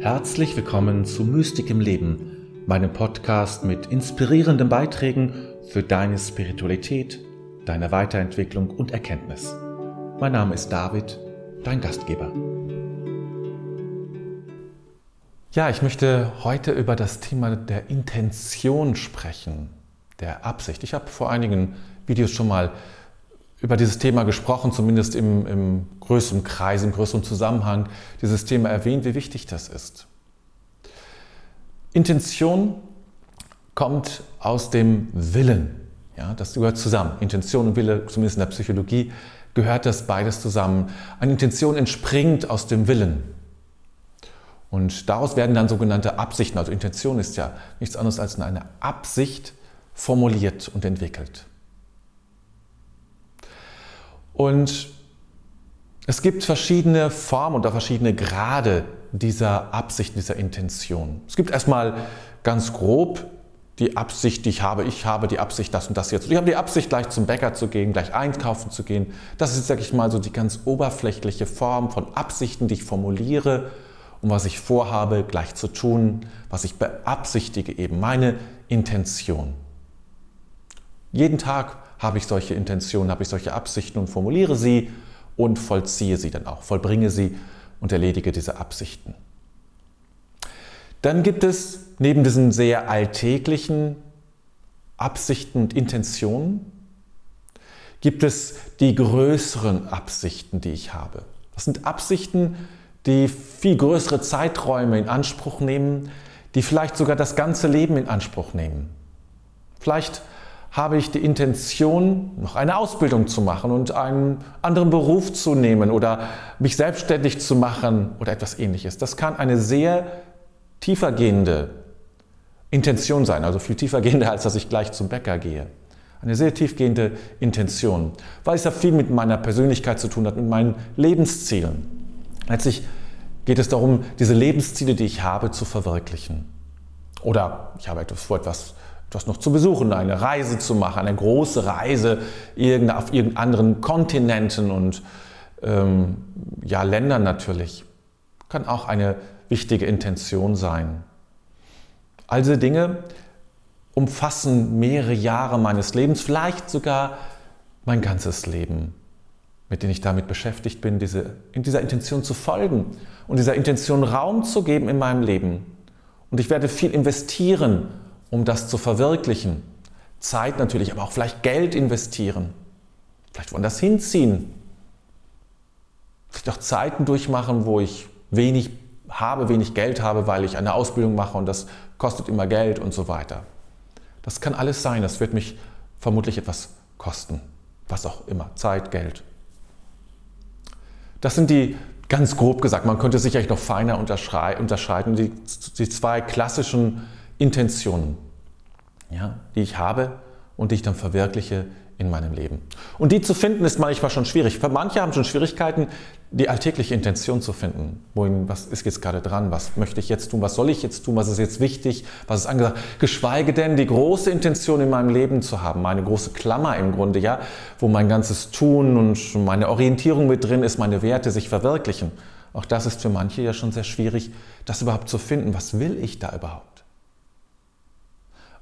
Herzlich willkommen zu Mystik im Leben, meinem Podcast mit inspirierenden Beiträgen für deine Spiritualität, deine Weiterentwicklung und Erkenntnis. Mein Name ist David, dein Gastgeber. Ja, ich möchte heute über das Thema der Intention sprechen, der Absicht. Ich habe vor einigen Videos schon mal über dieses Thema gesprochen, zumindest im, im größeren Kreis, im größeren Zusammenhang dieses Thema erwähnt, wie wichtig das ist. Intention kommt aus dem Willen. Ja, das gehört zusammen. Intention und Wille, zumindest in der Psychologie, gehört das beides zusammen. Eine Intention entspringt aus dem Willen. Und daraus werden dann sogenannte Absichten, also Intention ist ja nichts anderes als eine Absicht formuliert und entwickelt. Und es gibt verschiedene Formen auch verschiedene Grade dieser Absicht, dieser Intention. Es gibt erstmal ganz grob die Absicht, die ich habe. Ich habe die Absicht, das und das jetzt. Ich habe die Absicht, gleich zum Bäcker zu gehen, gleich einkaufen zu gehen. Das ist, sage ich mal, so die ganz oberflächliche Form von Absichten, die ich formuliere und was ich vorhabe, gleich zu tun, was ich beabsichtige, eben meine Intention. Jeden Tag habe ich solche Intentionen, habe ich solche Absichten und formuliere sie und vollziehe sie dann auch, vollbringe sie und erledige diese Absichten. Dann gibt es neben diesen sehr alltäglichen Absichten und Intentionen, gibt es die größeren Absichten, die ich habe. Das sind Absichten, die viel größere Zeiträume in Anspruch nehmen, die vielleicht sogar das ganze Leben in Anspruch nehmen. Vielleicht habe ich die Intention, noch eine Ausbildung zu machen und einen anderen Beruf zu nehmen oder mich selbstständig zu machen oder etwas ähnliches. Das kann eine sehr tiefergehende Intention sein, also viel tiefergehende, als dass ich gleich zum Bäcker gehe. Eine sehr tiefgehende Intention, weil es ja viel mit meiner Persönlichkeit zu tun hat, mit meinen Lebenszielen. Letztlich geht es darum, diese Lebensziele, die ich habe, zu verwirklichen. Oder ich habe etwas vor, etwas etwas noch zu besuchen, eine Reise zu machen, eine große Reise auf irgendeinen anderen Kontinenten und ähm, ja, Ländern natürlich. Kann auch eine wichtige Intention sein. All diese Dinge umfassen mehrere Jahre meines Lebens, vielleicht sogar mein ganzes Leben, mit dem ich damit beschäftigt bin, diese, in dieser Intention zu folgen und dieser Intention Raum zu geben in meinem Leben. Und ich werde viel investieren, um das zu verwirklichen. Zeit natürlich, aber auch vielleicht Geld investieren. Vielleicht woanders hinziehen. Vielleicht auch Zeiten durchmachen, wo ich wenig habe, wenig Geld habe, weil ich eine Ausbildung mache und das kostet immer Geld und so weiter. Das kann alles sein. Das wird mich vermutlich etwas kosten. Was auch immer. Zeit, Geld. Das sind die, ganz grob gesagt, man könnte sicherlich noch feiner unterscheiden, die, die zwei klassischen Intentionen, ja, die ich habe und die ich dann verwirkliche in meinem Leben. Und die zu finden ist manchmal schon schwierig. Manche haben schon Schwierigkeiten, die alltägliche Intention zu finden. Wohin, was ist jetzt gerade dran? Was möchte ich jetzt tun? Was soll ich jetzt tun? Was ist jetzt wichtig? Was ist angesagt? Geschweige denn die große Intention in meinem Leben zu haben, meine große Klammer im Grunde, ja, wo mein ganzes Tun und meine Orientierung mit drin ist, meine Werte sich verwirklichen. Auch das ist für manche ja schon sehr schwierig, das überhaupt zu finden. Was will ich da überhaupt?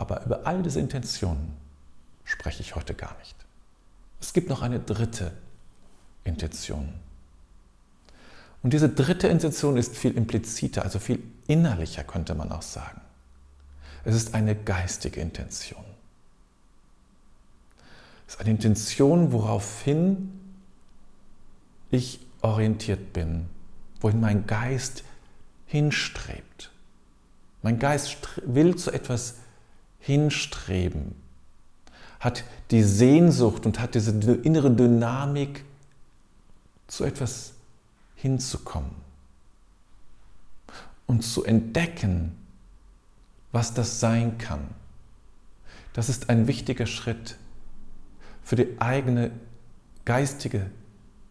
Aber über all diese Intentionen spreche ich heute gar nicht. Es gibt noch eine dritte Intention. Und diese dritte Intention ist viel impliziter, also viel innerlicher könnte man auch sagen. Es ist eine geistige Intention. Es ist eine Intention, woraufhin ich orientiert bin, wohin mein Geist hinstrebt. Mein Geist will zu etwas hinstreben, hat die Sehnsucht und hat diese innere Dynamik, zu etwas hinzukommen und zu entdecken, was das sein kann. Das ist ein wichtiger Schritt für die eigene geistige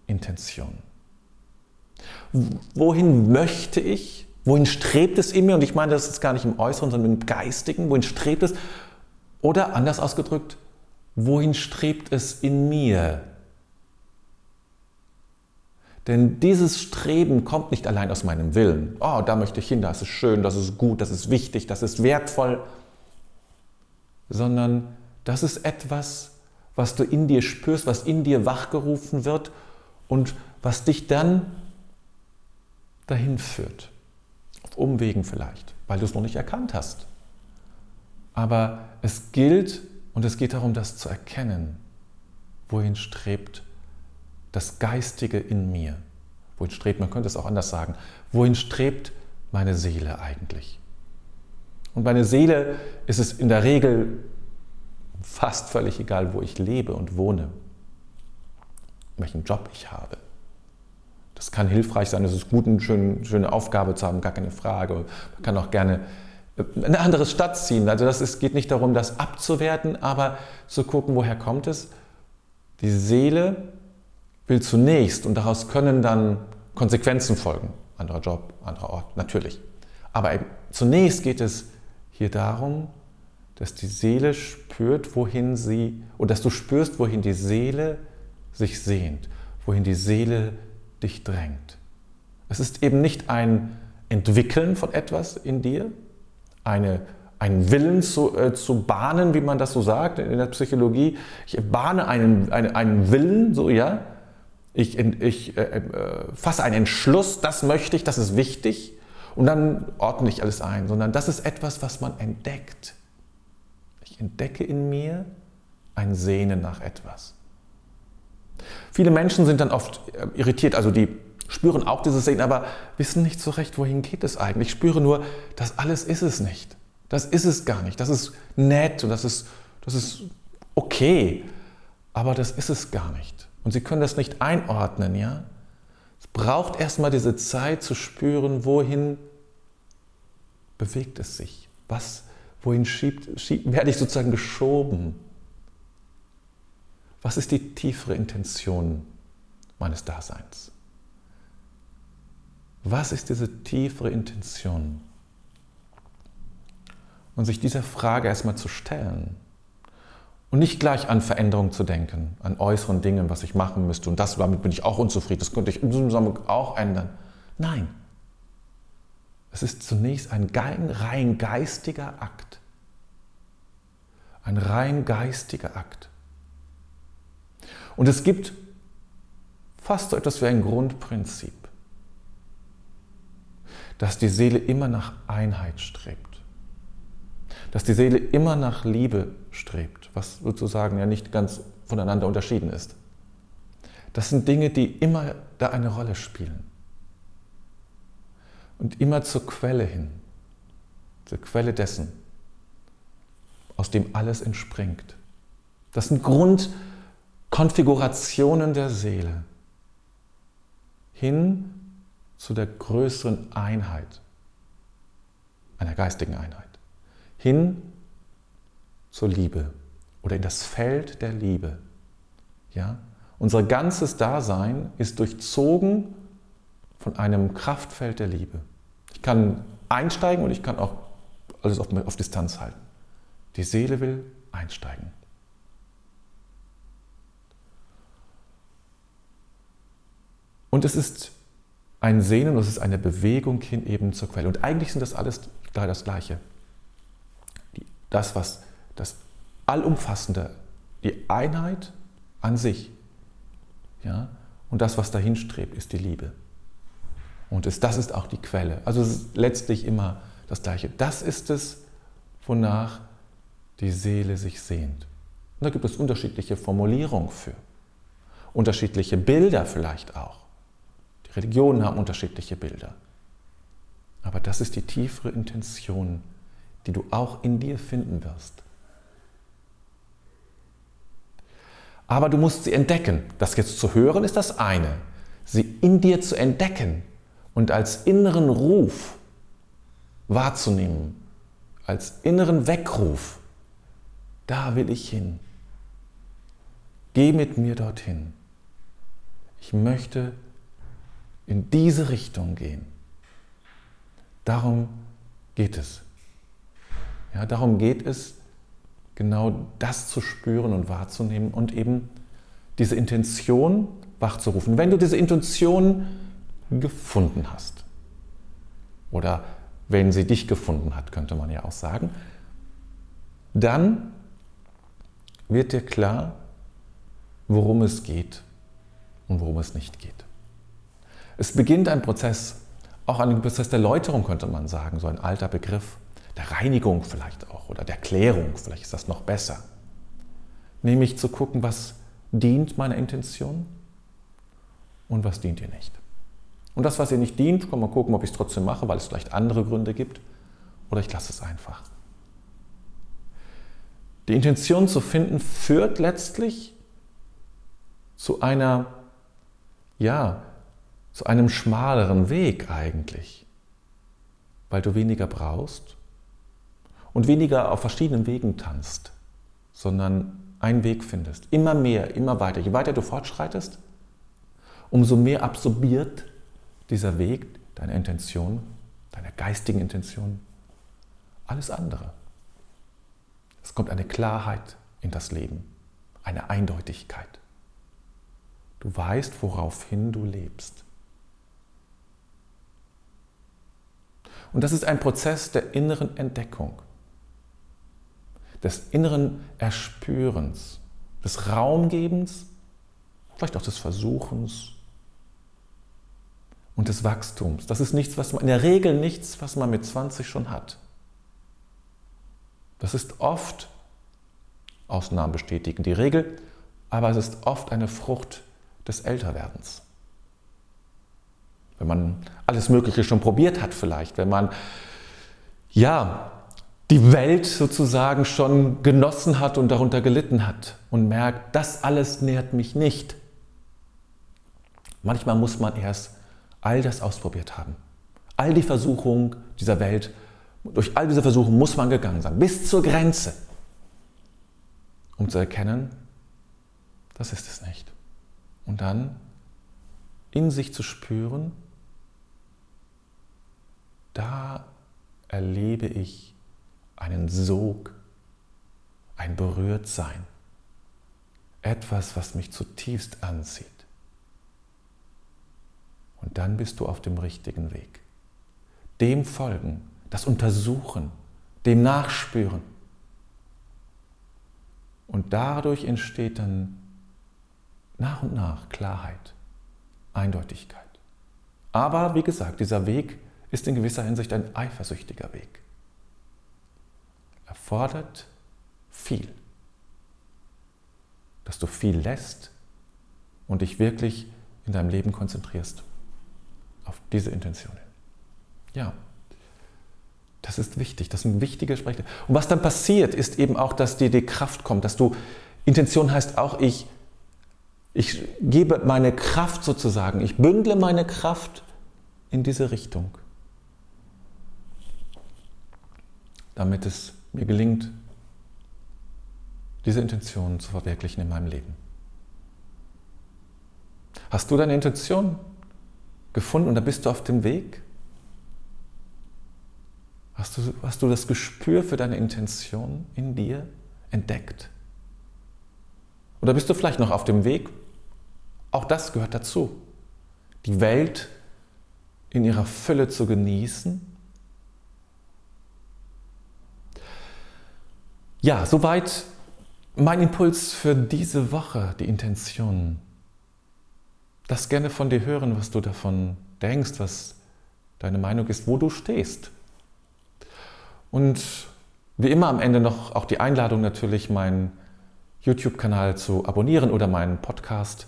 Intention. Wohin möchte ich? Wohin strebt es in mir? Und ich meine, das ist gar nicht im Äußeren, sondern im Geistigen. Wohin strebt es? Oder anders ausgedrückt, wohin strebt es in mir? Denn dieses Streben kommt nicht allein aus meinem Willen. Oh, da möchte ich hin, das ist schön, das ist gut, das ist wichtig, das ist wertvoll. Sondern das ist etwas, was du in dir spürst, was in dir wachgerufen wird und was dich dann dahin führt. Umwegen vielleicht, weil du es noch nicht erkannt hast. Aber es gilt und es geht darum, das zu erkennen. Wohin strebt das Geistige in mir? Wohin strebt, man könnte es auch anders sagen, wohin strebt meine Seele eigentlich? Und meine Seele ist es in der Regel fast völlig egal, wo ich lebe und wohne, welchen Job ich habe. Das kann hilfreich sein, es ist gut, eine schöne, schöne Aufgabe zu haben, gar keine Frage. Man kann auch gerne in eine andere Stadt ziehen. Also das ist, geht nicht darum, das abzuwerten, aber zu gucken, woher kommt es. Die Seele will zunächst und daraus können dann Konsequenzen folgen. Anderer Job, anderer Ort, natürlich. Aber zunächst geht es hier darum, dass die Seele spürt, wohin sie, und dass du spürst, wohin die Seele sich sehnt, wohin die Seele dich drängt. Es ist eben nicht ein Entwickeln von etwas in dir, eine, einen Willen zu, äh, zu bahnen, wie man das so sagt in der Psychologie. Ich bahne einen, einen, einen Willen, so ja. Ich, ich äh, äh, fasse einen Entschluss, das möchte ich, das ist wichtig. Und dann ordne ich alles ein, sondern das ist etwas, was man entdeckt. Ich entdecke in mir ein Sehnen nach etwas. Viele Menschen sind dann oft äh, irritiert, also die spüren auch dieses Sehen, aber wissen nicht so recht, wohin geht es eigentlich. Ich spüre nur, das alles ist es nicht. Das ist es gar nicht. Das ist nett und das ist, das ist okay, aber das ist es gar nicht. Und Sie können das nicht einordnen, ja? Es braucht erstmal diese Zeit zu spüren, wohin bewegt es sich. Was, wohin schiebt, schiebt, werde ich sozusagen geschoben? Was ist die tiefere Intention meines Daseins? Was ist diese tiefere Intention? Und sich dieser Frage erstmal zu stellen und nicht gleich an Veränderungen zu denken, an äußeren Dingen, was ich machen müsste und das, damit bin ich auch unzufrieden, das könnte ich im Zusammenhang auch ändern. Nein, es ist zunächst ein rein geistiger Akt. Ein rein geistiger Akt. Und es gibt fast so etwas wie ein Grundprinzip dass die Seele immer nach Einheit strebt. Dass die Seele immer nach Liebe strebt, was sozusagen ja nicht ganz voneinander unterschieden ist. Das sind Dinge, die immer da eine Rolle spielen. Und immer zur Quelle hin, zur Quelle dessen, aus dem alles entspringt. Das sind Grundkonfigurationen der Seele. Hin zu der größeren Einheit, einer geistigen Einheit, hin zur Liebe oder in das Feld der Liebe. Ja? Unser ganzes Dasein ist durchzogen von einem Kraftfeld der Liebe. Ich kann einsteigen und ich kann auch alles auf, auf Distanz halten. Die Seele will einsteigen. Und es ist ein Sehnen, das ist eine Bewegung hin eben zur Quelle. Und eigentlich sind das alles das Gleiche. Das, was das Allumfassende, die Einheit an sich. Ja? Und das, was dahin strebt, ist die Liebe. Und es, das ist auch die Quelle. Also es ist letztlich immer das Gleiche. Das ist es, wonach die Seele sich sehnt. Und da gibt es unterschiedliche Formulierungen für. Unterschiedliche Bilder vielleicht auch. Die Religionen haben unterschiedliche Bilder. Aber das ist die tiefere Intention, die du auch in dir finden wirst. Aber du musst sie entdecken. Das jetzt zu hören ist das eine. Sie in dir zu entdecken und als inneren Ruf wahrzunehmen, als inneren Weckruf. Da will ich hin. Geh mit mir dorthin. Ich möchte in diese Richtung gehen. Darum geht es. Ja, darum geht es, genau das zu spüren und wahrzunehmen und eben diese Intention wachzurufen. Wenn du diese Intuition gefunden hast, oder wenn sie dich gefunden hat, könnte man ja auch sagen, dann wird dir klar, worum es geht und worum es nicht geht. Es beginnt ein Prozess, auch ein Prozess der Läuterung könnte man sagen, so ein alter Begriff, der Reinigung vielleicht auch oder der Klärung, vielleicht ist das noch besser. Nämlich zu gucken, was dient meiner Intention und was dient ihr nicht. Und das, was ihr nicht dient, kann man gucken, ob ich es trotzdem mache, weil es vielleicht andere Gründe gibt, oder ich lasse es einfach. Die Intention zu finden führt letztlich zu einer, ja, zu einem schmaleren Weg eigentlich, weil du weniger brauchst und weniger auf verschiedenen Wegen tanzt, sondern einen Weg findest. Immer mehr, immer weiter. Je weiter du fortschreitest, umso mehr absorbiert dieser Weg deine Intention, deine geistigen Intention, alles andere. Es kommt eine Klarheit in das Leben, eine Eindeutigkeit. Du weißt, woraufhin du lebst. Und das ist ein Prozess der inneren Entdeckung, des inneren Erspürens, des Raumgebens, vielleicht auch des Versuchens und des Wachstums. Das ist nichts, was man in der Regel nichts, was man mit 20 schon hat. Das ist oft, Ausnahmen bestätigen die Regel, aber es ist oft eine Frucht des Älterwerdens. Wenn man alles Mögliche schon probiert hat vielleicht, wenn man ja die Welt sozusagen schon genossen hat und darunter gelitten hat und merkt, das alles nährt mich nicht. Manchmal muss man erst all das ausprobiert haben. All die Versuchungen dieser Welt, durch all diese Versuche muss man gegangen sein, bis zur Grenze, um zu erkennen, das ist es nicht. Und dann in sich zu spüren, da erlebe ich einen Sog, ein Berührtsein, etwas, was mich zutiefst anzieht. Und dann bist du auf dem richtigen Weg. Dem folgen, das Untersuchen, dem Nachspüren. Und dadurch entsteht dann nach und nach Klarheit, Eindeutigkeit. Aber wie gesagt, dieser Weg ist in gewisser Hinsicht ein eifersüchtiger Weg. Er fordert viel, dass du viel lässt und dich wirklich in deinem Leben konzentrierst auf diese Intentionen. Ja, das ist wichtig, das sind wichtige Sprecher. Und was dann passiert, ist eben auch, dass dir die Kraft kommt, dass du, Intention heißt auch, ich, ich gebe meine Kraft sozusagen, ich bündle meine Kraft in diese Richtung, damit es mir gelingt, diese Intention zu verwirklichen in meinem Leben. Hast du deine Intention gefunden und da bist du auf dem Weg? Hast du, hast du das Gespür für deine Intention in dir entdeckt? Oder bist du vielleicht noch auf dem Weg? Auch das gehört dazu. Die Welt in ihrer Fülle zu genießen. Ja, soweit mein Impuls für diese Woche, die Intention. Das gerne von dir hören, was du davon denkst, was deine Meinung ist, wo du stehst. Und wie immer am Ende noch auch die Einladung natürlich, meinen YouTube-Kanal zu abonnieren oder meinen Podcast,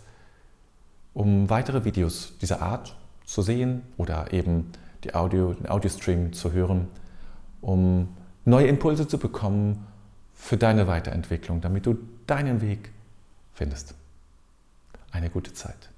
um weitere Videos dieser Art zu sehen oder eben die Audio, den Audiostream zu hören, um neue Impulse zu bekommen für deine Weiterentwicklung, damit du deinen Weg findest. Eine gute Zeit.